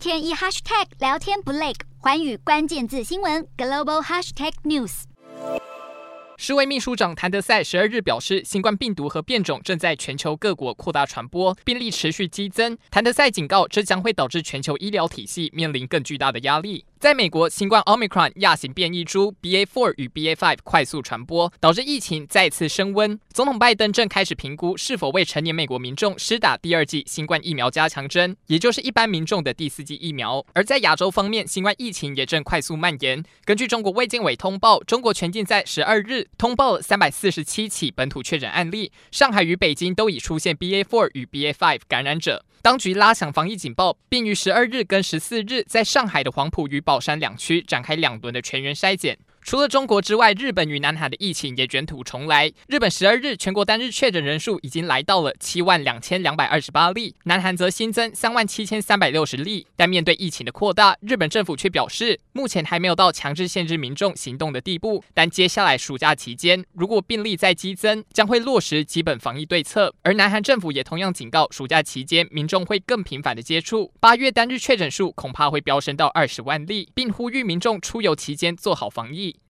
天一 hashtag 聊天不累，环宇关键字新闻 global hashtag news。世卫秘书长谭德赛十二日表示，新冠病毒和变种正在全球各国扩大传播，病例持续激增。谭德赛警告，这将会导致全球医疗体系面临更巨大的压力。在美国，新冠 Omicron 亚型变异株 BA.4 与 BA.5 快速传播，导致疫情再次升温。总统拜登正开始评估是否为成年美国民众施打第二剂新冠疫苗加强针，也就是一般民众的第四剂疫苗。而在亚洲方面，新冠疫情也正快速蔓延。根据中国卫健委通报，中国全境在十二日通报了三百四十七起本土确诊案例，上海与北京都已出现 BA.4 与 BA.5 感染者。当局拉响防疫警报，并于十二日跟十四日在上海的黄埔与宝山两区展开两轮的全员筛检。除了中国之外，日本与南韩的疫情也卷土重来。日本十二日全国单日确诊人数已经来到了七万两千两百二十八例，南韩则新增三万七千三百六十例。但面对疫情的扩大，日本政府却表示，目前还没有到强制限制民众行动的地步。但接下来暑假期间，如果病例再激增，将会落实基本防疫对策。而南韩政府也同样警告，暑假期间民众会更频繁的接触，八月单日确诊数恐怕会飙升到二十万例，并呼吁民众出游期间做好防疫。